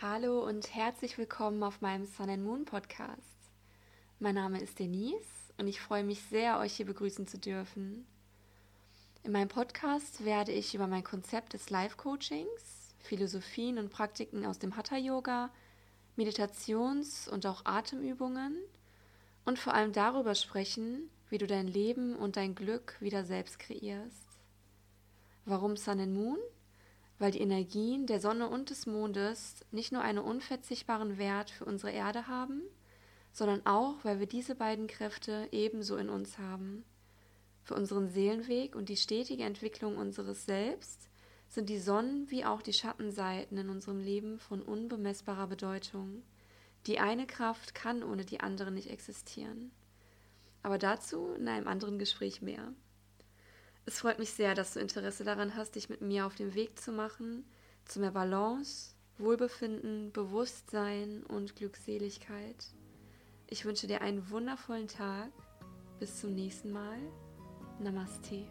Hallo und herzlich willkommen auf meinem Sun and Moon Podcast. Mein Name ist Denise und ich freue mich sehr, euch hier begrüßen zu dürfen. In meinem Podcast werde ich über mein Konzept des Life-Coachings, Philosophien und Praktiken aus dem Hatha-Yoga, Meditations- und auch Atemübungen und vor allem darüber sprechen, wie du dein Leben und dein Glück wieder selbst kreierst. Warum Sun and Moon? Weil die Energien der Sonne und des Mondes nicht nur einen unverzichtbaren Wert für unsere Erde haben, sondern auch, weil wir diese beiden Kräfte ebenso in uns haben. Für unseren Seelenweg und die stetige Entwicklung unseres Selbst sind die Sonnen- wie auch die Schattenseiten in unserem Leben von unbemessbarer Bedeutung. Die eine Kraft kann ohne die andere nicht existieren. Aber dazu in einem anderen Gespräch mehr. Es freut mich sehr, dass du Interesse daran hast, dich mit mir auf den Weg zu machen, zu mehr Balance, Wohlbefinden, Bewusstsein und Glückseligkeit. Ich wünsche dir einen wundervollen Tag. Bis zum nächsten Mal. Namaste.